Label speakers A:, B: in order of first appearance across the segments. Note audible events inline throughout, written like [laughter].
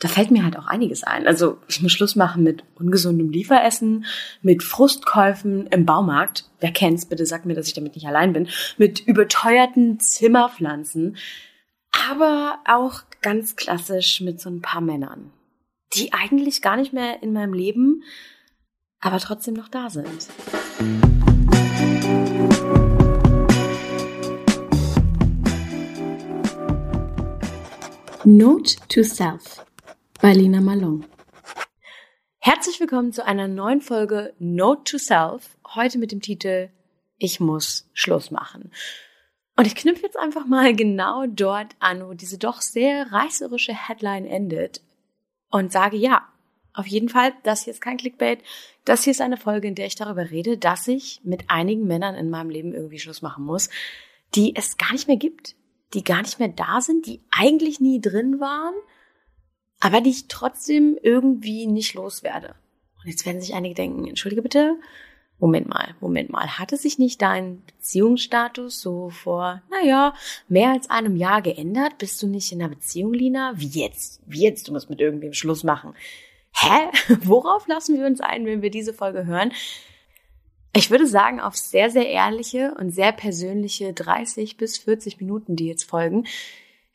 A: da fällt mir halt auch einiges ein. Also ich muss Schluss machen mit ungesundem Lieferessen, mit Frustkäufen im Baumarkt. Wer kennt's? Bitte sagt mir, dass ich damit nicht allein bin. Mit überteuerten Zimmerpflanzen. Aber auch ganz klassisch mit so ein paar Männern, die eigentlich gar nicht mehr in meinem Leben, aber trotzdem noch da sind. Note to Self bei Lina Malone. Herzlich willkommen zu einer neuen Folge Note to Self. Heute mit dem Titel Ich muss Schluss machen. Und ich knüpfe jetzt einfach mal genau dort an, wo diese doch sehr reißerische Headline endet und sage ja, auf jeden Fall, das hier ist kein Clickbait. Das hier ist eine Folge, in der ich darüber rede, dass ich mit einigen Männern in meinem Leben irgendwie Schluss machen muss, die es gar nicht mehr gibt, die gar nicht mehr da sind, die eigentlich nie drin waren aber die ich trotzdem irgendwie nicht loswerde. Und jetzt werden sich einige denken, entschuldige bitte, Moment mal, Moment mal, hatte sich nicht dein Beziehungsstatus so vor, naja, mehr als einem Jahr geändert? Bist du nicht in einer Beziehung, Lina? Wie jetzt? Wie jetzt? Du musst mit irgendwem Schluss machen. Hä? [laughs] Worauf lassen wir uns ein, wenn wir diese Folge hören? Ich würde sagen, auf sehr, sehr ehrliche und sehr persönliche 30 bis 40 Minuten, die jetzt folgen,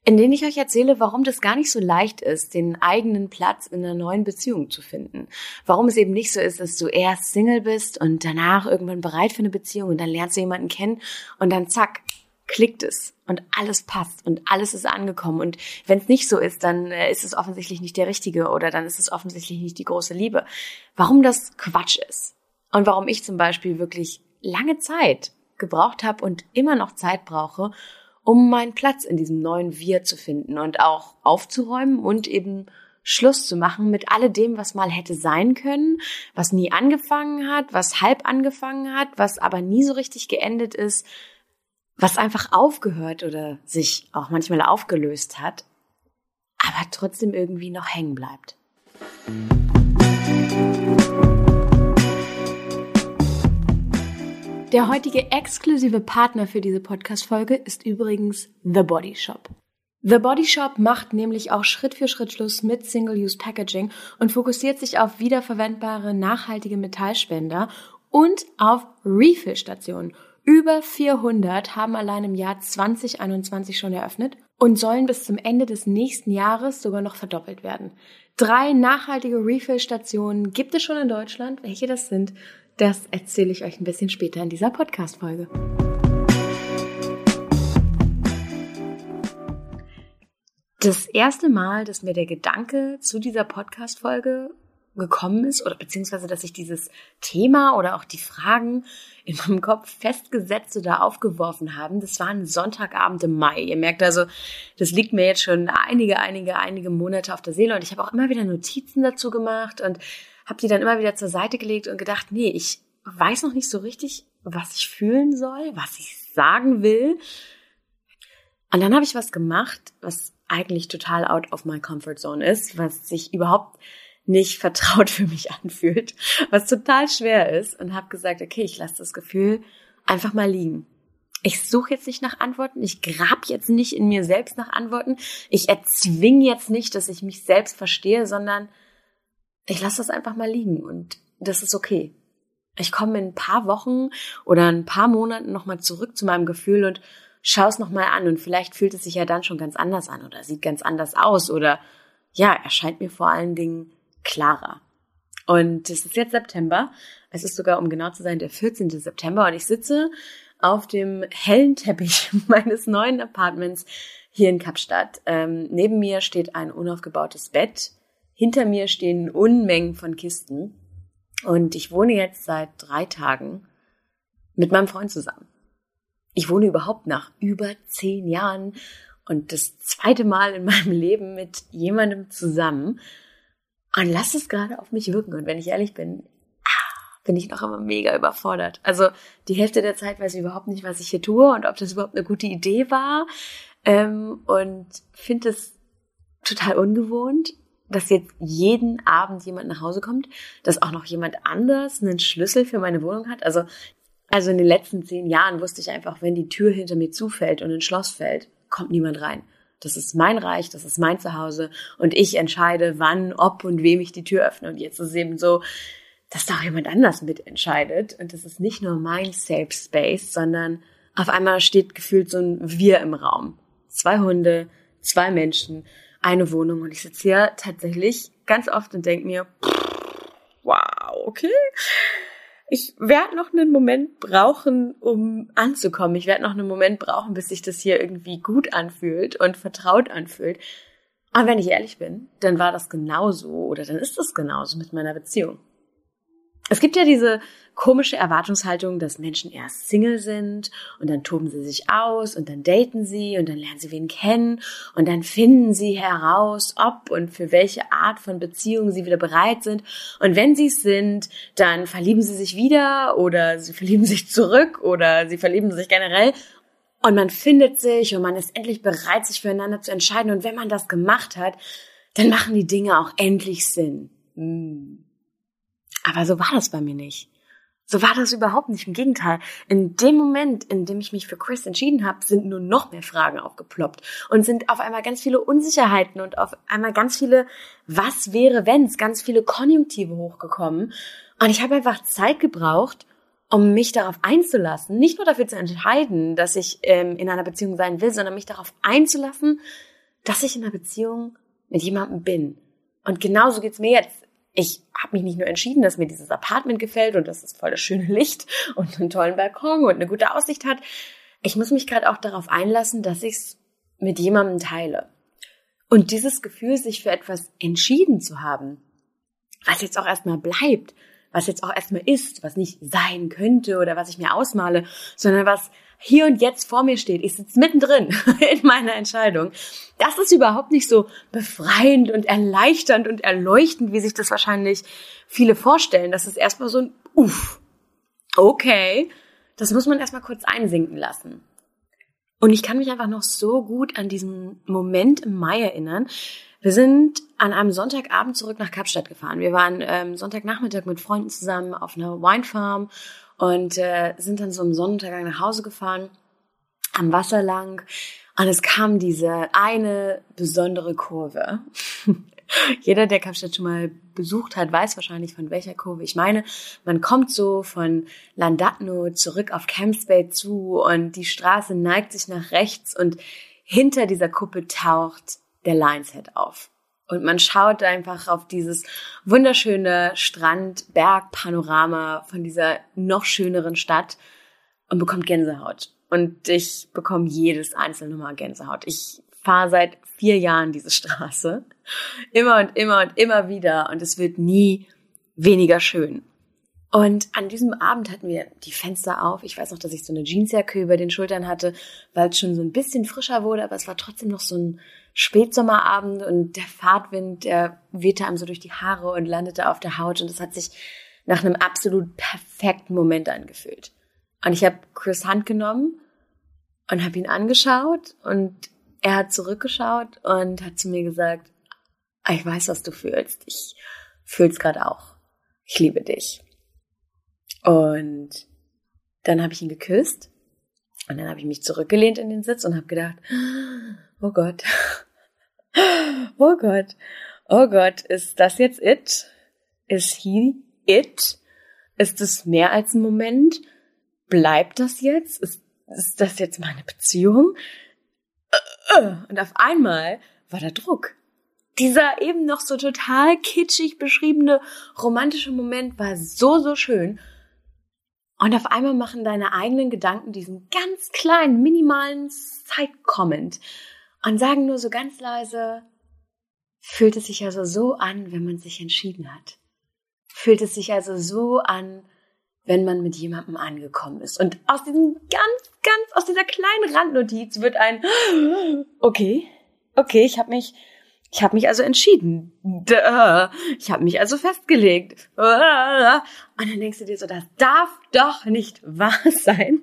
A: in denen ich euch erzähle, warum das gar nicht so leicht ist, den eigenen Platz in einer neuen Beziehung zu finden. Warum es eben nicht so ist, dass du erst Single bist und danach irgendwann bereit für eine Beziehung und dann lernst du jemanden kennen und dann zack, klickt es und alles passt und alles ist angekommen. Und wenn es nicht so ist, dann äh, ist es offensichtlich nicht der Richtige oder dann ist es offensichtlich nicht die große Liebe. Warum das Quatsch ist und warum ich zum Beispiel wirklich lange Zeit gebraucht habe und immer noch Zeit brauche, um meinen Platz in diesem neuen Wir zu finden und auch aufzuräumen und eben Schluss zu machen mit alledem, was mal hätte sein können, was nie angefangen hat, was halb angefangen hat, was aber nie so richtig geendet ist, was einfach aufgehört oder sich auch manchmal aufgelöst hat, aber trotzdem irgendwie noch hängen bleibt. Der heutige exklusive Partner für diese Podcast-Folge ist übrigens The Body Shop. The Body Shop macht nämlich auch Schritt für Schritt Schluss mit Single-Use Packaging und fokussiert sich auf wiederverwendbare, nachhaltige Metallspender und auf Refill-Stationen. Über 400 haben allein im Jahr 2021 schon eröffnet und sollen bis zum Ende des nächsten Jahres sogar noch verdoppelt werden. Drei nachhaltige Refill-Stationen gibt es schon in Deutschland. Welche das sind, das erzähle ich euch ein bisschen später in dieser Podcast-Folge. Das erste Mal, dass mir der Gedanke zu dieser Podcast-Folge gekommen ist oder beziehungsweise, dass ich dieses Thema oder auch die Fragen in meinem Kopf festgesetzt oder aufgeworfen haben, das war ein Sonntagabend im Mai. Ihr merkt also, das liegt mir jetzt schon einige, einige, einige Monate auf der Seele und ich habe auch immer wieder Notizen dazu gemacht und habe die dann immer wieder zur Seite gelegt und gedacht, nee, ich weiß noch nicht so richtig, was ich fühlen soll, was ich sagen will. Und dann habe ich was gemacht, was eigentlich total out of my comfort zone ist, was sich überhaupt nicht vertraut für mich [laughs] anfühlt, was total schwer ist und habe gesagt, okay, ich lasse das Gefühl einfach mal liegen. Ich suche jetzt nicht nach Antworten, ich grab jetzt nicht in mir selbst nach Antworten, ich erzwinge jetzt nicht, dass ich mich selbst verstehe, sondern ich lasse das einfach mal liegen und das ist okay. Ich komme in ein paar Wochen oder ein paar Monaten nochmal zurück zu meinem Gefühl und schaue es nochmal an und vielleicht fühlt es sich ja dann schon ganz anders an oder sieht ganz anders aus oder ja, erscheint mir vor allen Dingen klarer. Und es ist jetzt September. Es ist sogar, um genau zu sein, der 14. September und ich sitze auf dem hellen Teppich [laughs] meines neuen Apartments hier in Kapstadt. Ähm, neben mir steht ein unaufgebautes Bett hinter mir stehen Unmengen von Kisten. Und ich wohne jetzt seit drei Tagen mit meinem Freund zusammen. Ich wohne überhaupt nach über zehn Jahren und das zweite Mal in [laughs] meinem Leben mit jemandem zusammen. Und lass es gerade auf mich wirken. Und wenn ich ehrlich bin, ah, bin ich noch immer mega überfordert. Also die Hälfte der Zeit weiß ich überhaupt nicht, was ich hier tue und ob das überhaupt eine gute Idee war. Ähm, und finde es total ungewohnt dass jetzt jeden Abend jemand nach Hause kommt, dass auch noch jemand anders einen Schlüssel für meine Wohnung hat. Also, also in den letzten zehn Jahren wusste ich einfach, wenn die Tür hinter mir zufällt und ein Schloss fällt, kommt niemand rein. Das ist mein Reich, das ist mein Zuhause und ich entscheide, wann, ob und wem ich die Tür öffne. Und jetzt ist es eben so, dass da auch jemand anders mitentscheidet. Und das ist nicht nur mein Safe Space, sondern auf einmal steht gefühlt so ein Wir im Raum. Zwei Hunde, zwei Menschen, eine Wohnung. Und ich sitze hier tatsächlich ganz oft und denke mir, wow, okay. Ich werde noch einen Moment brauchen, um anzukommen. Ich werde noch einen Moment brauchen, bis sich das hier irgendwie gut anfühlt und vertraut anfühlt. Aber wenn ich ehrlich bin, dann war das genauso oder dann ist das genauso mit meiner Beziehung. Es gibt ja diese komische Erwartungshaltung, dass Menschen erst Single sind und dann toben sie sich aus und dann daten sie und dann lernen sie wen kennen und dann finden sie heraus, ob und für welche Art von Beziehung sie wieder bereit sind. Und wenn sie es sind, dann verlieben sie sich wieder oder sie verlieben sich zurück oder sie verlieben sich generell. Und man findet sich und man ist endlich bereit, sich füreinander zu entscheiden. Und wenn man das gemacht hat, dann machen die Dinge auch endlich Sinn. Hm. Aber so war das bei mir nicht. So war das überhaupt nicht. Im Gegenteil. In dem Moment, in dem ich mich für Chris entschieden habe, sind nur noch mehr Fragen aufgeploppt und sind auf einmal ganz viele Unsicherheiten und auf einmal ganz viele Was wäre wenns, ganz viele Konjunktive hochgekommen. Und ich habe einfach Zeit gebraucht, um mich darauf einzulassen, nicht nur dafür zu entscheiden, dass ich ähm, in einer Beziehung sein will, sondern mich darauf einzulassen, dass ich in einer Beziehung mit jemandem bin. Und genauso geht's mir jetzt ich habe mich nicht nur entschieden, dass mir dieses Apartment gefällt und dass es voll das schöne Licht [laughs] und einen tollen Balkon und eine gute Aussicht hat. Ich muss mich gerade auch darauf einlassen, dass ich es mit jemandem teile. Und dieses Gefühl, sich für etwas entschieden zu haben, was jetzt auch erstmal bleibt, was jetzt auch erstmal ist, was nicht sein könnte oder was ich mir ausmale, sondern was hier und jetzt vor mir steht. Ich sitze mittendrin [laughs] in meiner Entscheidung. Das ist überhaupt nicht so befreiend und erleichternd und erleuchtend, wie sich das wahrscheinlich viele vorstellen. Das ist erstmal so ein Uff. Okay. Das muss man erstmal kurz einsinken lassen. Und ich kann mich einfach noch so gut an diesen Moment im Mai erinnern. Wir sind an einem Sonntagabend zurück nach Kapstadt gefahren. Wir waren ähm, Sonntagnachmittag mit Freunden zusammen auf einer Winefarm und äh, sind dann so am Sonnenuntergang nach Hause gefahren, am Wasser lang. Und es kam diese eine besondere Kurve. [laughs] Jeder, der Kapstadt schon mal besucht hat, weiß wahrscheinlich, von welcher Kurve ich meine. Man kommt so von Landatno zurück auf Camps Bay zu und die Straße neigt sich nach rechts und hinter dieser Kuppe taucht der Lions Head auf. Und man schaut einfach auf dieses wunderschöne Strand-Berg-Panorama von dieser noch schöneren Stadt und bekommt Gänsehaut. Und ich bekomme jedes einzelne Mal Gänsehaut. Ich fahre seit vier Jahren diese Straße. Immer und immer und immer wieder. Und es wird nie weniger schön. Und an diesem Abend hatten wir die Fenster auf. Ich weiß noch, dass ich so eine Jeansjacke über den Schultern hatte, weil es schon so ein bisschen frischer wurde, aber es war trotzdem noch so ein Spätsommerabend und der Fahrtwind, der wehte einem so durch die Haare und landete auf der Haut und es hat sich nach einem absolut perfekten Moment angefühlt. Und ich habe Chris Hand genommen und habe ihn angeschaut und er hat zurückgeschaut und hat zu mir gesagt, ah, ich weiß, was du fühlst. Ich fühl's gerade auch. Ich liebe dich. Und dann habe ich ihn geküsst und dann habe ich mich zurückgelehnt in den Sitz und habe gedacht, oh Gott, oh Gott, oh Gott, ist das jetzt it? Ist he it? Ist es mehr als ein Moment? Bleibt das jetzt? Ist, ist das jetzt meine Beziehung? Und auf einmal war der Druck. Dieser eben noch so total kitschig beschriebene romantische Moment war so, so schön. Und auf einmal machen deine eigenen Gedanken diesen ganz kleinen, minimalen Side-Comment und sagen nur so ganz leise, fühlt es sich also so an, wenn man sich entschieden hat. Fühlt es sich also so an, wenn man mit jemandem angekommen ist. Und aus diesem ganz, ganz, aus dieser kleinen Randnotiz wird ein, okay, okay, ich habe mich, ich habe mich also entschieden. Ich habe mich also festgelegt. Und dann denkst du dir so, das darf doch nicht wahr sein.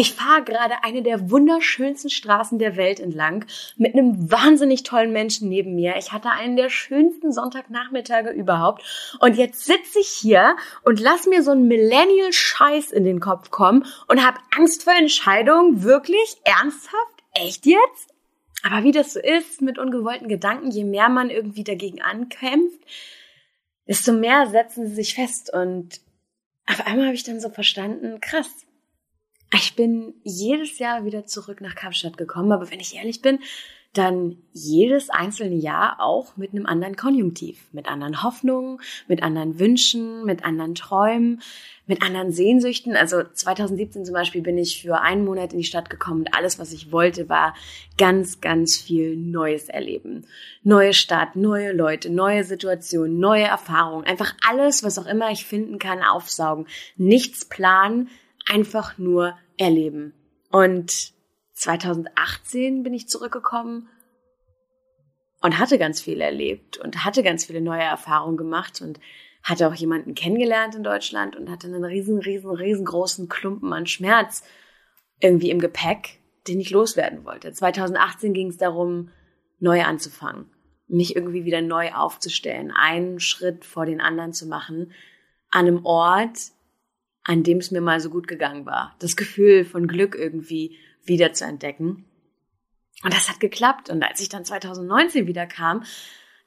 A: Ich fahre gerade eine der wunderschönsten Straßen der Welt entlang mit einem wahnsinnig tollen Menschen neben mir. Ich hatte einen der schönsten Sonntagnachmittage überhaupt. Und jetzt sitze ich hier und lass mir so einen Millennial-Scheiß in den Kopf kommen und habe Angst vor Entscheidungen. Wirklich? Ernsthaft? Echt jetzt? Aber wie das so ist mit ungewollten Gedanken, je mehr man irgendwie dagegen ankämpft, desto mehr setzen sie sich fest. Und auf einmal habe ich dann so verstanden, krass, ich bin jedes Jahr wieder zurück nach Kapstadt gekommen, aber wenn ich ehrlich bin, dann jedes einzelne Jahr auch mit einem anderen Konjunktiv, mit anderen Hoffnungen, mit anderen Wünschen, mit anderen Träumen, mit anderen Sehnsüchten. Also 2017 zum Beispiel bin ich für einen Monat in die Stadt gekommen und alles, was ich wollte, war ganz, ganz viel Neues erleben. Neue Stadt, neue Leute, neue Situationen, neue Erfahrungen. Einfach alles, was auch immer ich finden kann, aufsaugen. Nichts planen, einfach nur erleben. Und 2018 bin ich zurückgekommen und hatte ganz viel erlebt und hatte ganz viele neue Erfahrungen gemacht und hatte auch jemanden kennengelernt in Deutschland und hatte einen riesen, riesen, riesengroßen Klumpen an Schmerz irgendwie im Gepäck, den ich loswerden wollte. 2018 ging es darum, neu anzufangen, mich irgendwie wieder neu aufzustellen, einen Schritt vor den anderen zu machen, an einem Ort, an dem es mir mal so gut gegangen war. Das Gefühl von Glück irgendwie wieder zu entdecken. Und das hat geklappt. Und als ich dann 2019 wieder kam,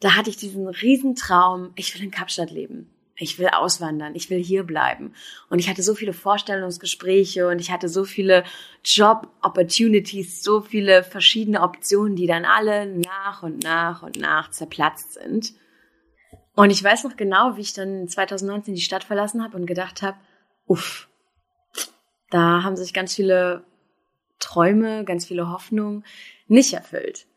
A: da hatte ich diesen Riesentraum, ich will in Kapstadt leben. Ich will auswandern, ich will hier bleiben. Und ich hatte so viele Vorstellungsgespräche und ich hatte so viele Job-Opportunities, so viele verschiedene Optionen, die dann alle nach und nach und nach zerplatzt sind. Und ich weiß noch genau, wie ich dann 2019 die Stadt verlassen habe und gedacht habe, uff, da haben sich ganz viele Träume, ganz viele Hoffnungen nicht erfüllt.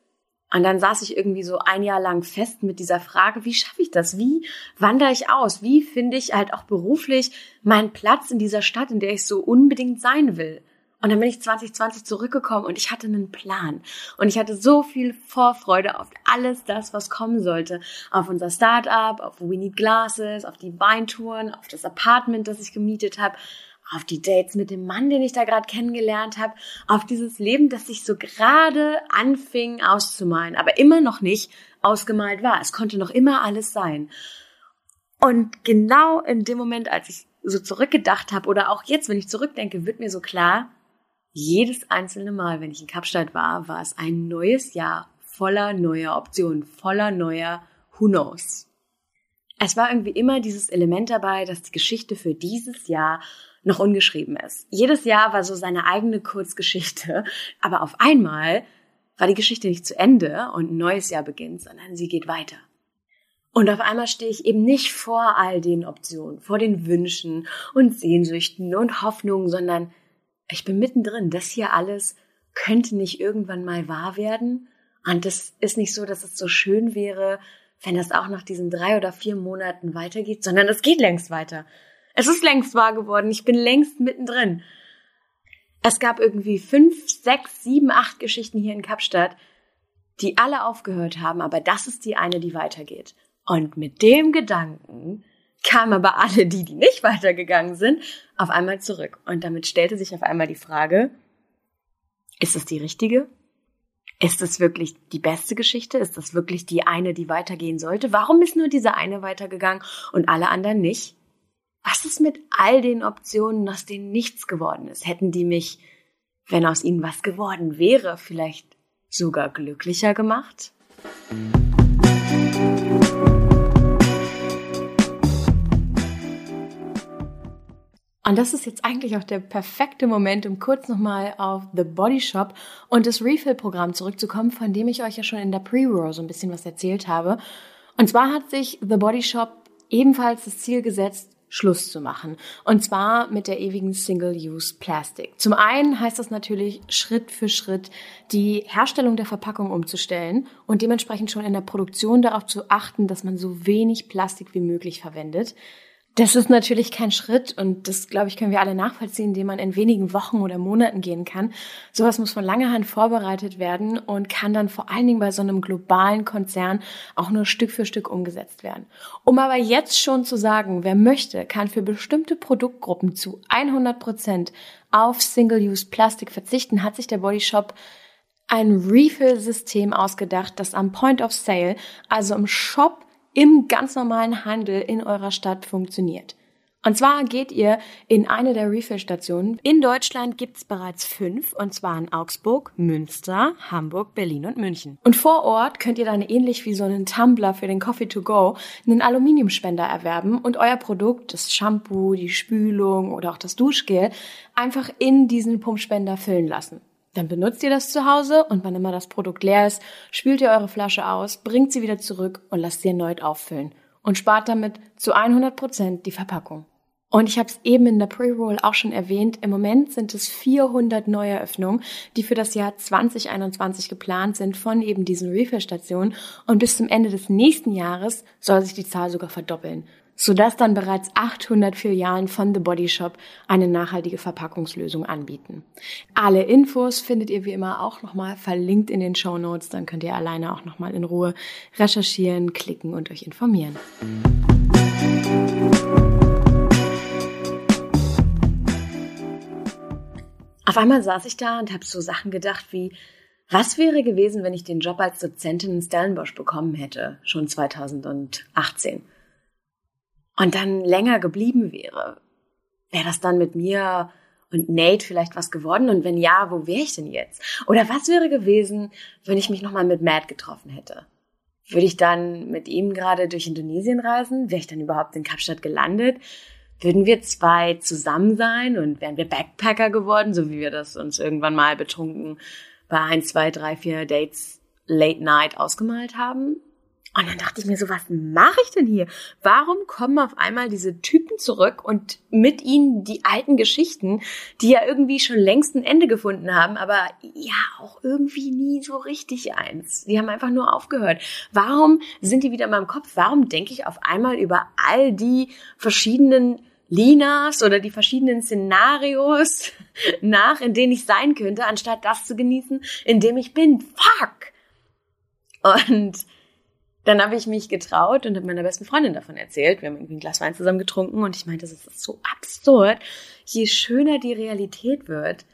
A: Und dann saß ich irgendwie so ein Jahr lang fest mit dieser Frage, wie schaffe ich das? Wie wandere ich aus? Wie finde ich halt auch beruflich meinen Platz in dieser Stadt, in der ich so unbedingt sein will? Und dann bin ich 2020 zurückgekommen und ich hatte einen Plan. Und ich hatte so viel Vorfreude auf alles das, was kommen sollte. Auf unser Startup, auf We Need Glasses, auf die Weintouren, auf das Apartment, das ich gemietet habe, auf die Dates mit dem Mann, den ich da gerade kennengelernt habe, auf dieses Leben, das sich so gerade anfing auszumalen, aber immer noch nicht ausgemalt war. Es konnte noch immer alles sein. Und genau in dem Moment, als ich so zurückgedacht habe oder auch jetzt, wenn ich zurückdenke, wird mir so klar, jedes einzelne Mal, wenn ich in Kapstadt war, war es ein neues Jahr voller neuer Optionen, voller neuer Who knows. Es war irgendwie immer dieses Element dabei, dass die Geschichte für dieses Jahr noch ungeschrieben ist. Jedes Jahr war so seine eigene Kurzgeschichte, [laughs] aber auf einmal war die Geschichte nicht zu Ende und ein neues Jahr beginnt, sondern sie geht weiter. Und auf einmal stehe ich eben nicht vor all den Optionen, vor den Wünschen und Sehnsüchten und Hoffnungen, sondern ich bin mittendrin. Das hier alles könnte nicht irgendwann mal wahr werden. Und das ist nicht so, dass es so schön wäre, wenn das auch nach diesen drei oder vier Monaten weitergeht, sondern es geht längst weiter. Es ist längst wahr geworden. Ich bin längst mittendrin. Es gab irgendwie fünf, sechs, sieben, acht Geschichten hier in Kapstadt, die alle aufgehört haben, aber das ist die eine, die weitergeht. Und mit dem Gedanken kamen aber alle die, die nicht weitergegangen sind, auf einmal zurück. Und damit stellte sich auf einmal die Frage, ist es die richtige? Ist es wirklich die beste Geschichte? Ist das wirklich die eine, die weitergehen sollte? Warum ist nur diese eine weitergegangen und alle anderen nicht? Was ist mit all den Optionen, aus denen nichts geworden ist? Hätten die mich, wenn aus ihnen was geworden wäre, vielleicht sogar glücklicher gemacht? Und das ist jetzt eigentlich auch der perfekte Moment, um kurz nochmal auf The Body Shop und das Refill-Programm zurückzukommen, von dem ich euch ja schon in der Pre-Row so ein bisschen was erzählt habe. Und zwar hat sich The Body Shop ebenfalls das Ziel gesetzt, Schluss zu machen. Und zwar mit der ewigen Single-Use-Plastic. Zum einen heißt das natürlich, Schritt für Schritt die Herstellung der Verpackung umzustellen und dementsprechend schon in der Produktion darauf zu achten, dass man so wenig Plastik wie möglich verwendet. Das ist natürlich kein Schritt und das, glaube ich, können wir alle nachvollziehen, den man in wenigen Wochen oder Monaten gehen kann. Sowas muss von langer Hand vorbereitet werden und kann dann vor allen Dingen bei so einem globalen Konzern auch nur Stück für Stück umgesetzt werden. Um aber jetzt schon zu sagen, wer möchte, kann für bestimmte Produktgruppen zu 100 Prozent auf Single-Use-Plastik verzichten, hat sich der Body Shop ein Refill-System ausgedacht, das am Point of Sale, also im Shop im ganz normalen Handel in eurer Stadt funktioniert. Und zwar geht ihr in eine der Refill-Stationen. In Deutschland gibt's bereits fünf, und zwar in Augsburg, Münster, Hamburg, Berlin und München. Und vor Ort könnt ihr dann ähnlich wie so einen Tumbler für den Coffee to go einen Aluminiumspender erwerben und euer Produkt, das Shampoo, die Spülung oder auch das Duschgel, einfach in diesen Pumpspender füllen lassen. Dann benutzt ihr das zu Hause und wann immer das Produkt leer ist, spült ihr eure Flasche aus, bringt sie wieder zurück und lasst sie erneut auffüllen und spart damit zu 100 Prozent die Verpackung. Und ich habe es eben in der Pre-Roll auch schon erwähnt, im Moment sind es 400 Neueröffnungen, die für das Jahr 2021 geplant sind von eben diesen Refill-Stationen. Und bis zum Ende des nächsten Jahres soll sich die Zahl sogar verdoppeln, sodass dann bereits 800 Filialen von The Body Shop eine nachhaltige Verpackungslösung anbieten. Alle Infos findet ihr wie immer auch nochmal verlinkt in den Show Notes. Dann könnt ihr alleine auch nochmal in Ruhe recherchieren, klicken und euch informieren. Auf einmal saß ich da und habe so Sachen gedacht wie, was wäre gewesen, wenn ich den Job als Dozentin in Stellenbosch bekommen hätte, schon 2018? Und dann länger geblieben wäre? Wäre das dann mit mir und Nate vielleicht was geworden? Und wenn ja, wo wäre ich denn jetzt? Oder was wäre gewesen, wenn ich mich nochmal mit Matt getroffen hätte? Würde ich dann mit ihm gerade durch Indonesien reisen? Wäre ich dann überhaupt in Kapstadt gelandet? würden wir zwei zusammen sein und wären wir Backpacker geworden, so wie wir das uns irgendwann mal betrunken bei ein, zwei, drei, vier Dates late night ausgemalt haben. Und dann dachte ich mir so, was mache ich denn hier? Warum kommen auf einmal diese Typen zurück und mit ihnen die alten Geschichten, die ja irgendwie schon längst ein Ende gefunden haben, aber ja auch irgendwie nie so richtig eins. Die haben einfach nur aufgehört. Warum sind die wieder in meinem Kopf? Warum denke ich auf einmal über all die verschiedenen Linas oder die verschiedenen Szenarios [laughs] nach, in denen ich sein könnte, anstatt das zu genießen, in dem ich bin? Fuck! Und dann habe ich mich getraut und habe meiner besten Freundin davon erzählt. Wir haben irgendwie ein Glas Wein zusammen getrunken und ich meinte, das ist so absurd. Je schöner die Realität wird,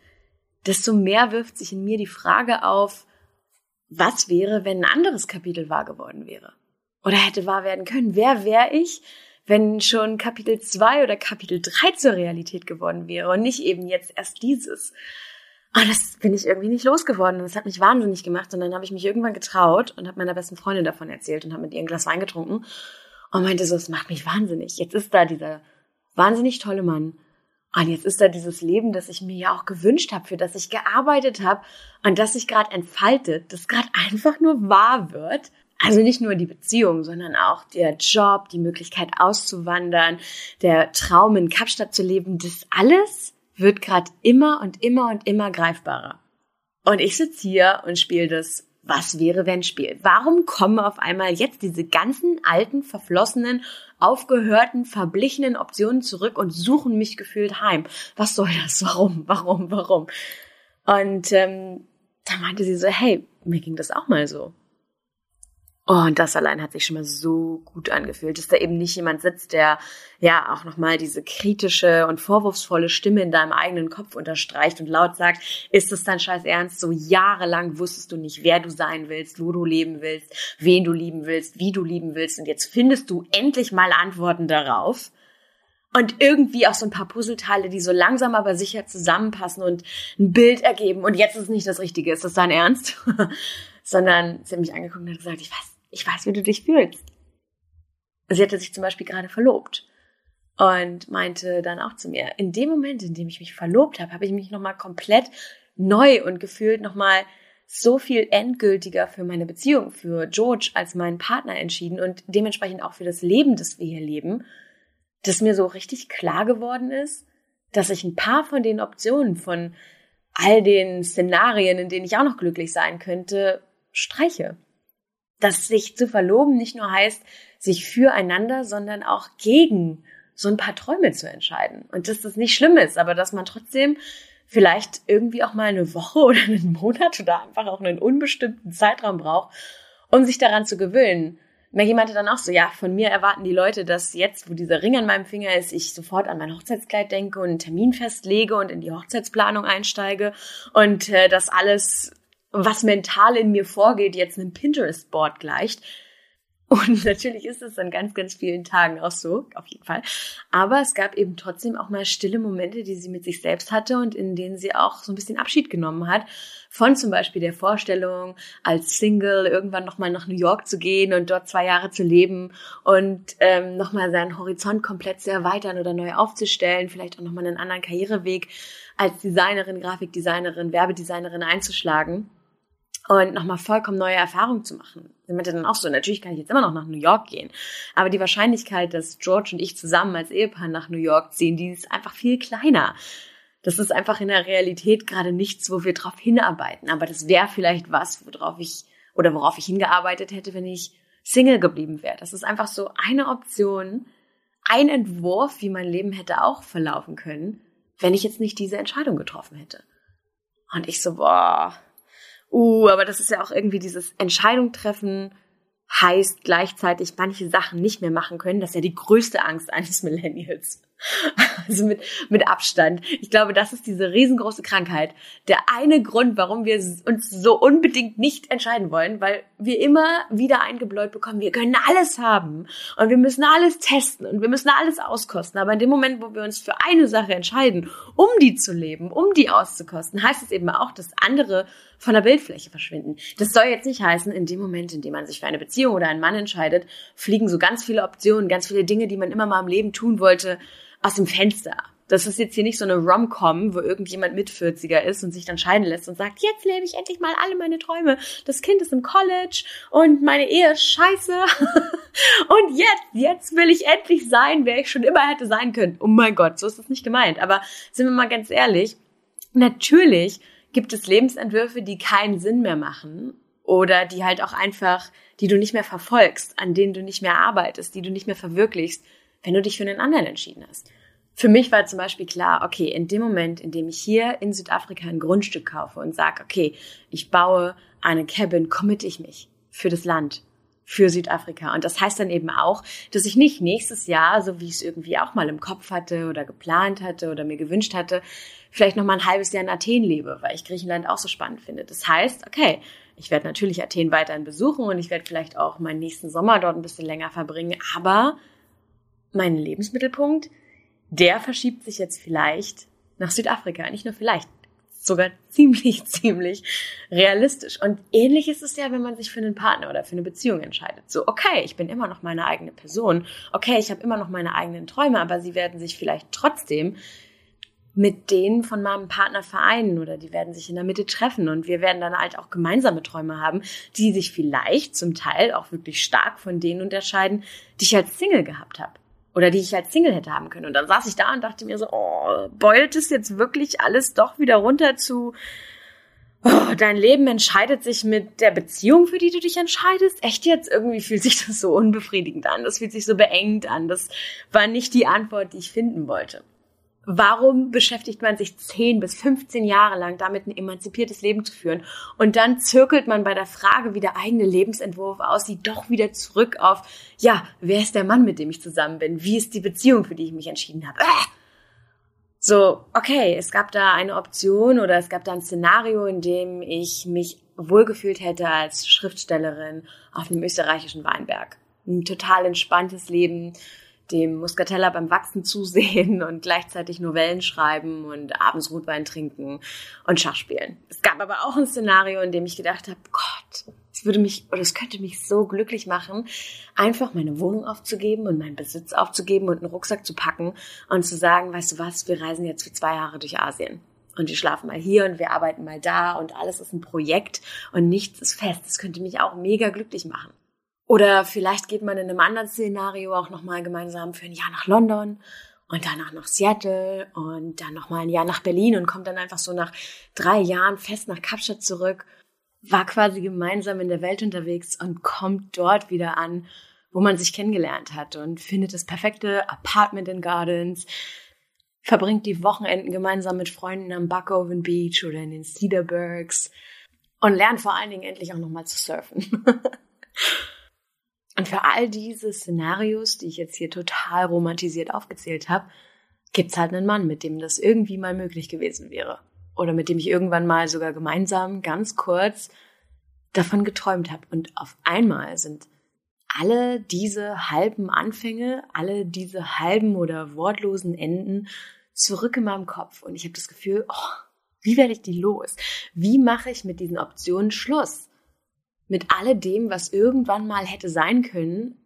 A: desto mehr wirft sich in mir die Frage auf, was wäre, wenn ein anderes Kapitel wahr geworden wäre? Oder hätte wahr werden können? Wer wäre ich, wenn schon Kapitel 2 oder Kapitel 3 zur Realität geworden wäre und nicht eben jetzt erst dieses? Und das bin ich irgendwie nicht losgeworden. Das hat mich wahnsinnig gemacht. Und dann habe ich mich irgendwann getraut und habe meiner besten Freundin davon erzählt und habe mit ihr ein Glas Wein getrunken und meinte so, es macht mich wahnsinnig. Jetzt ist da dieser wahnsinnig tolle Mann. Und jetzt ist da dieses Leben, das ich mir ja auch gewünscht habe, für das ich gearbeitet habe und das sich gerade entfaltet, das gerade einfach nur wahr wird. Also nicht nur die Beziehung, sondern auch der Job, die Möglichkeit auszuwandern, der Traum in Kapstadt zu leben, das alles wird gerade immer und immer und immer greifbarer. Und ich sitze hier und spiele das Was wäre wenn Spiel. Warum kommen auf einmal jetzt diese ganzen alten, verflossenen, aufgehörten, verblichenen Optionen zurück und suchen mich gefühlt heim? Was soll das? Warum? Warum? Warum? Und ähm, da meinte sie so, hey, mir ging das auch mal so. Und das allein hat sich schon mal so gut angefühlt, dass da eben nicht jemand sitzt, der ja auch nochmal diese kritische und vorwurfsvolle Stimme in deinem eigenen Kopf unterstreicht und laut sagt, ist das dein scheiß Ernst? So jahrelang wusstest du nicht, wer du sein willst, wo du leben willst, wen du lieben willst, wie du lieben willst und jetzt findest du endlich mal Antworten darauf. Und irgendwie auch so ein paar Puzzleteile, die so langsam aber sicher zusammenpassen und ein Bild ergeben. Und jetzt ist nicht das Richtige. Ist das dein Ernst? [laughs] Sondern sie hat mich angeguckt und hat gesagt, ich weiß ich weiß, wie du dich fühlst. Sie hatte sich zum Beispiel gerade verlobt und meinte dann auch zu mir, in dem Moment, in dem ich mich verlobt habe, habe ich mich nochmal komplett neu und gefühlt nochmal so viel endgültiger für meine Beziehung, für George als meinen Partner entschieden und dementsprechend auch für das Leben, das wir hier leben, dass mir so richtig klar geworden ist, dass ich ein paar von den Optionen, von all den Szenarien, in denen ich auch noch glücklich sein könnte, streiche dass sich zu verloben nicht nur heißt, sich füreinander, sondern auch gegen so ein paar Träume zu entscheiden. Und dass das nicht schlimm ist, aber dass man trotzdem vielleicht irgendwie auch mal eine Woche [laughs] oder einen Monat oder einfach auch einen unbestimmten Zeitraum braucht, um sich daran zu gewöhnen. Maggie meinte dann auch so, ja, von mir erwarten die Leute, dass jetzt, wo dieser Ring an meinem Finger ist, ich sofort an mein Hochzeitskleid denke und einen Termin festlege und in die Hochzeitsplanung einsteige und äh, das alles was mental in mir vorgeht, jetzt einem Pinterest-Board gleicht. Und [laughs] natürlich ist es an ganz, ganz vielen Tagen auch so, auf jeden Fall. Aber es gab eben trotzdem auch mal stille Momente, die sie mit sich selbst hatte und in denen sie auch so ein bisschen Abschied genommen hat von zum Beispiel der Vorstellung, als Single irgendwann nochmal nach New York zu gehen und dort zwei Jahre zu leben und ähm, nochmal seinen Horizont komplett zu erweitern oder neu aufzustellen, vielleicht auch nochmal einen anderen Karriereweg als Designerin, Grafikdesignerin, Werbedesignerin einzuschlagen und nochmal vollkommen neue Erfahrungen zu machen. Sie meinte dann auch so, natürlich kann ich jetzt immer noch nach New York gehen, aber die Wahrscheinlichkeit, dass George und ich zusammen als Ehepaar nach New York ziehen, die ist einfach viel kleiner. Das ist einfach in der Realität gerade nichts, wo wir drauf hinarbeiten. Aber das wäre vielleicht was, worauf ich oder worauf ich hingearbeitet hätte, wenn ich Single geblieben wäre. Das ist einfach so eine Option, ein Entwurf, wie mein Leben hätte auch verlaufen können, wenn ich jetzt nicht diese Entscheidung getroffen hätte. Und ich so, boah, uh, aber das ist ja auch irgendwie dieses Entscheidung treffen heißt gleichzeitig manche Sachen nicht mehr machen können. Das ist ja die größte Angst eines Millennials. [laughs] Also mit, mit Abstand. Ich glaube, das ist diese riesengroße Krankheit. Der eine Grund, warum wir uns so unbedingt nicht entscheiden wollen, weil wir immer wieder eingebläut bekommen, wir können alles haben und wir müssen alles testen und wir müssen alles auskosten. Aber in dem Moment, wo wir uns für eine Sache entscheiden, um die zu leben, um die auszukosten, heißt es eben auch, dass andere von der Bildfläche verschwinden. Das soll jetzt nicht heißen, in dem Moment, in dem man sich für eine Beziehung oder einen Mann entscheidet, fliegen so ganz viele Optionen, ganz viele Dinge, die man immer mal im Leben tun wollte, aus dem Fenster. Das ist jetzt hier nicht so eine Rom-Com, wo irgendjemand mit 40er ist und sich dann scheiden lässt und sagt, jetzt lebe ich endlich mal alle meine Träume. Das Kind ist im College und meine Ehe ist scheiße. [laughs] und jetzt, jetzt will ich endlich sein, wer ich schon immer hätte sein können. Oh mein Gott, so ist es nicht gemeint. Aber sind wir mal ganz ehrlich, natürlich gibt es Lebensentwürfe, die keinen Sinn mehr machen oder die halt auch einfach, die du nicht mehr verfolgst, an denen du nicht mehr arbeitest, die du nicht mehr verwirklichst, wenn du dich für einen anderen entschieden hast. Für mich war zum Beispiel klar, okay, in dem Moment, in dem ich hier in Südafrika ein Grundstück kaufe und sage, okay, ich baue eine Cabin, committe ich mich für das Land, für Südafrika. Und das heißt dann eben auch, dass ich nicht nächstes Jahr, so wie ich es irgendwie auch mal im Kopf hatte oder geplant hatte oder mir gewünscht hatte, vielleicht noch mal ein halbes Jahr in Athen lebe, weil ich Griechenland auch so spannend finde. Das heißt, okay, ich werde natürlich Athen weiterhin besuchen und ich werde vielleicht auch meinen nächsten Sommer dort ein bisschen länger verbringen, aber mein Lebensmittelpunkt, der verschiebt sich jetzt vielleicht nach Südafrika. Nicht nur vielleicht, sogar ziemlich, [laughs] ziemlich realistisch. Und ähnlich ist es ja, wenn man sich für einen Partner oder für eine Beziehung entscheidet. So, okay, ich bin immer noch meine eigene Person. Okay, ich habe immer noch meine eigenen Träume, aber sie werden sich vielleicht trotzdem mit denen von meinem Partner vereinen oder die werden sich in der Mitte treffen und wir werden dann halt auch gemeinsame Träume haben, die sich vielleicht zum Teil auch wirklich stark von denen unterscheiden, die ich als Single gehabt habe oder die ich als Single hätte haben können. Und dann saß ich da und dachte mir so, oh, beult es jetzt wirklich alles doch wieder runter zu, oh, dein Leben entscheidet sich mit der Beziehung, für die du dich entscheidest? Echt jetzt? Irgendwie fühlt sich das so unbefriedigend an. Das fühlt sich so beengt an. Das war nicht die Antwort, die ich finden wollte. Warum beschäftigt man sich 10 bis 15 Jahre lang damit, ein emanzipiertes Leben zu führen? Und dann zirkelt man bei der Frage, wie der eigene Lebensentwurf aussieht, doch wieder zurück auf, ja, wer ist der Mann, mit dem ich zusammen bin? Wie ist die Beziehung, für die ich mich entschieden habe? Äh! So, okay, es gab da eine Option oder es gab da ein Szenario, in dem ich mich wohlgefühlt hätte als Schriftstellerin auf einem österreichischen Weinberg. Ein total entspanntes Leben, dem Muscatella beim Wachsen zusehen und gleichzeitig Novellen schreiben und abends Rotwein trinken und Schach spielen. Es gab aber auch ein Szenario, in dem ich gedacht habe, Gott, es würde mich oder es könnte mich so glücklich machen, einfach meine Wohnung aufzugeben und meinen Besitz aufzugeben und einen Rucksack zu packen und zu sagen, weißt du was, wir reisen jetzt für zwei Jahre durch Asien. Und wir schlafen mal hier und wir arbeiten mal da und alles ist ein Projekt und nichts ist fest. Das könnte mich auch mega glücklich machen. Oder vielleicht geht man in einem anderen Szenario auch nochmal gemeinsam für ein Jahr nach London und danach nach Seattle und dann nochmal ein Jahr nach Berlin und kommt dann einfach so nach drei Jahren fest nach Kapstadt zurück, war quasi gemeinsam in der Welt unterwegs und kommt dort wieder an, wo man sich kennengelernt hat und findet das perfekte Apartment in Gardens, verbringt die Wochenenden gemeinsam mit Freunden am Buckoven Beach oder in den Cedarburgs und lernt vor allen Dingen endlich auch nochmal zu surfen. [laughs] Und für all diese Szenarios, die ich jetzt hier total romantisiert aufgezählt habe, gibt's halt einen Mann, mit dem das irgendwie mal möglich gewesen wäre. Oder mit dem ich irgendwann mal sogar gemeinsam ganz kurz davon geträumt habe. Und auf einmal sind alle diese halben Anfänge, alle diese halben oder wortlosen Enden zurück in meinem Kopf. Und ich habe das Gefühl, oh, wie werde ich die los? Wie mache ich mit diesen Optionen Schluss? Mit alledem, was irgendwann mal hätte sein können,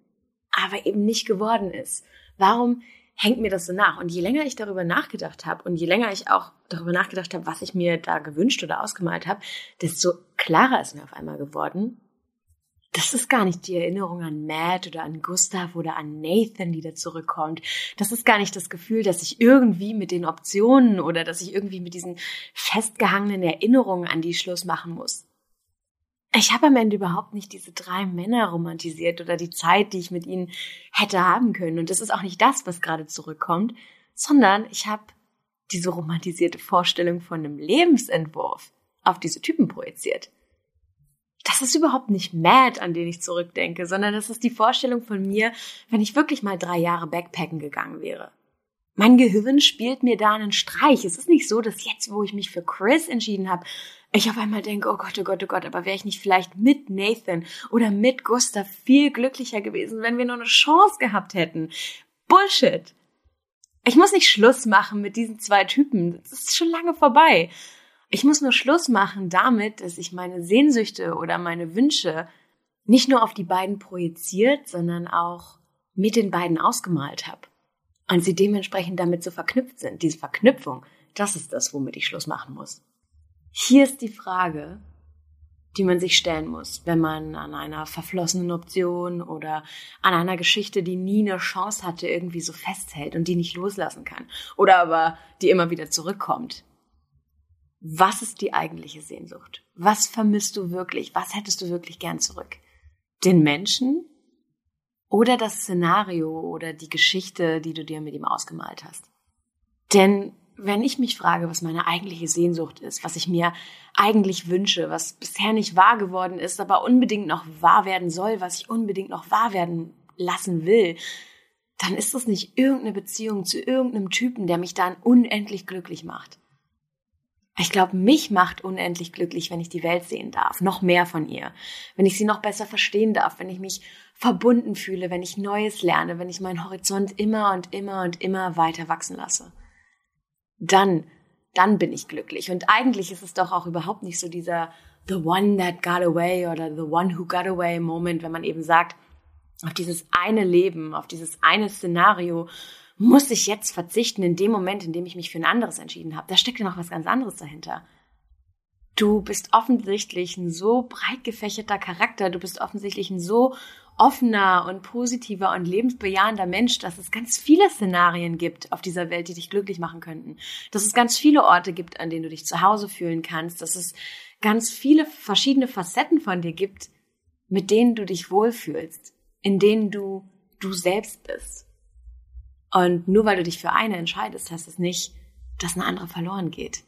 A: aber eben nicht geworden ist. Warum hängt mir das so nach? Und je länger ich darüber nachgedacht habe und je länger ich auch darüber nachgedacht habe, was ich mir da gewünscht oder ausgemalt habe, desto klarer ist mir auf einmal geworden, das ist gar nicht die Erinnerung an Matt oder an Gustav oder an Nathan, die da zurückkommt. Das ist gar nicht das Gefühl, dass ich irgendwie mit den Optionen oder dass ich irgendwie mit diesen festgehangenen Erinnerungen an die Schluss machen muss. Ich habe am Ende überhaupt nicht diese drei Männer romantisiert oder die Zeit, die ich mit ihnen hätte haben können. Und das ist auch nicht das, was gerade zurückkommt, sondern ich habe diese romantisierte Vorstellung von einem Lebensentwurf auf diese Typen projiziert das ist überhaupt nicht Mad, an den ich zurückdenke, sondern das ist die Vorstellung von mir, wenn ich wirklich mal drei Jahre Backpacken gegangen wäre. Mein Gehirn spielt mir da einen Streich. Es ist nicht so, dass jetzt, wo ich mich für Chris entschieden habe, ich auf einmal denke, oh Gott, oh Gott, oh Gott, aber wäre ich nicht vielleicht mit Nathan oder mit Gustav viel glücklicher gewesen, wenn wir nur eine Chance gehabt hätten. Bullshit. Ich muss nicht Schluss machen mit diesen zwei Typen. Das ist schon lange vorbei. Ich muss nur Schluss machen damit, dass ich meine Sehnsüchte oder meine Wünsche nicht nur auf die beiden projiziert, sondern auch mit den beiden ausgemalt habe. Und sie dementsprechend damit so verknüpft sind. Diese Verknüpfung, das ist das, womit ich Schluss machen muss. Hier ist die Frage, die man sich stellen muss, wenn man an einer verflossenen Option oder an einer Geschichte, die nie eine Chance hatte, irgendwie so festhält und die nicht loslassen kann. Oder aber die immer wieder zurückkommt was ist die eigentliche Sehnsucht? Was vermisst du wirklich? Was hättest du wirklich gern zurück? Den Menschen oder das Szenario oder die Geschichte, die du dir mit ihm ausgemalt hast? Denn wenn ich mich frage, was meine eigentliche Sehnsucht ist, was ich mir eigentlich wünsche, was bisher nicht wahr geworden ist, aber unbedingt noch wahr werden soll, was ich unbedingt noch wahr werden lassen will, dann ist das nicht irgendeine Beziehung zu irgendeinem Typen, der mich dann unendlich glücklich macht. Ich glaube, mich macht unendlich glücklich, wenn ich die Welt sehen darf, noch mehr von ihr, wenn ich sie noch besser verstehen darf, wenn ich mich verbunden fühle, wenn ich Neues lerne, wenn ich meinen Horizont immer und immer und immer weiter wachsen lasse. Dann, dann bin ich glücklich. Und eigentlich ist es doch auch überhaupt nicht so dieser The one that got away oder The one who got away Moment, wenn man eben sagt, auf dieses eine Leben, auf dieses eine Szenario, muss ich jetzt verzichten in dem Moment, in dem ich mich für ein anderes entschieden habe. Da steckt ja noch was ganz anderes dahinter. Du bist offensichtlich ein so breit gefächerter Charakter, du bist offensichtlich ein so offener und positiver und lebensbejahender Mensch, dass es ganz viele Szenarien gibt auf dieser Welt, die dich glücklich machen könnten. Dass es ganz viele Orte gibt, an denen du dich zu Hause fühlen kannst. Dass es ganz viele verschiedene Facetten von dir gibt, mit denen du dich wohlfühlst, in denen du du selbst bist. Und nur weil du dich für eine entscheidest, heißt es nicht, dass eine andere verloren geht.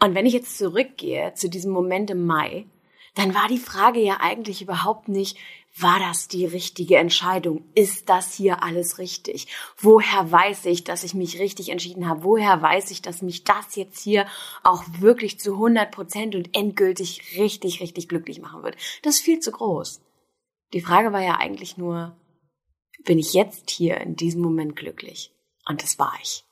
A: Und wenn ich jetzt zurückgehe zu diesem Moment im Mai, dann war die Frage ja eigentlich überhaupt nicht, war das die richtige Entscheidung? Ist das hier alles richtig? Woher weiß ich, dass ich mich richtig entschieden habe? Woher weiß ich, dass mich das jetzt hier auch wirklich zu 100 Prozent und endgültig richtig, richtig glücklich machen wird? Das ist viel zu groß. Die Frage war ja eigentlich nur, bin ich jetzt hier in diesem Moment glücklich. Und das war ich.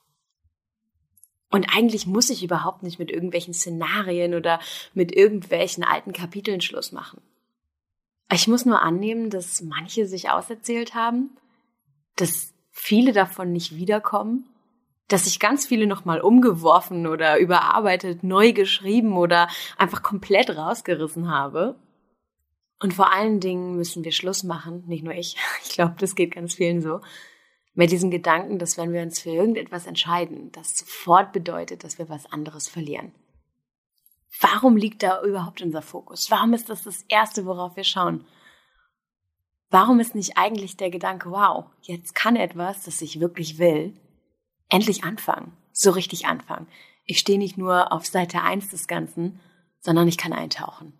A: Und eigentlich muss ich überhaupt nicht mit irgendwelchen Szenarien oder mit irgendwelchen alten Kapiteln Schluss machen. Ich muss nur annehmen, dass manche sich auserzählt haben, dass viele davon nicht wiederkommen, dass ich ganz viele nochmal umgeworfen oder überarbeitet, neu geschrieben oder einfach komplett rausgerissen habe. Und vor allen Dingen müssen wir Schluss machen, nicht nur ich, [laughs] ich glaube, das geht ganz vielen so, mit diesem Gedanken, dass wenn wir uns für irgendetwas entscheiden, das sofort bedeutet, dass wir was anderes verlieren. Warum liegt da überhaupt unser Fokus? Warum ist das das Erste, worauf wir schauen? Warum ist nicht eigentlich der Gedanke, wow, jetzt kann etwas, das ich wirklich will, endlich anfangen, so richtig anfangen. Ich stehe nicht nur auf Seite 1 des Ganzen, sondern ich kann eintauchen.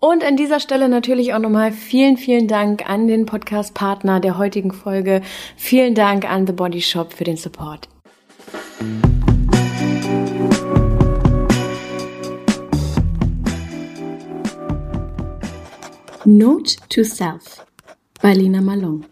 A: Und an dieser Stelle natürlich auch nochmal vielen, vielen Dank an den Podcast-Partner der heutigen Folge. Vielen Dank an The Body Shop für den Support. Note to Self. bei Lina Malong.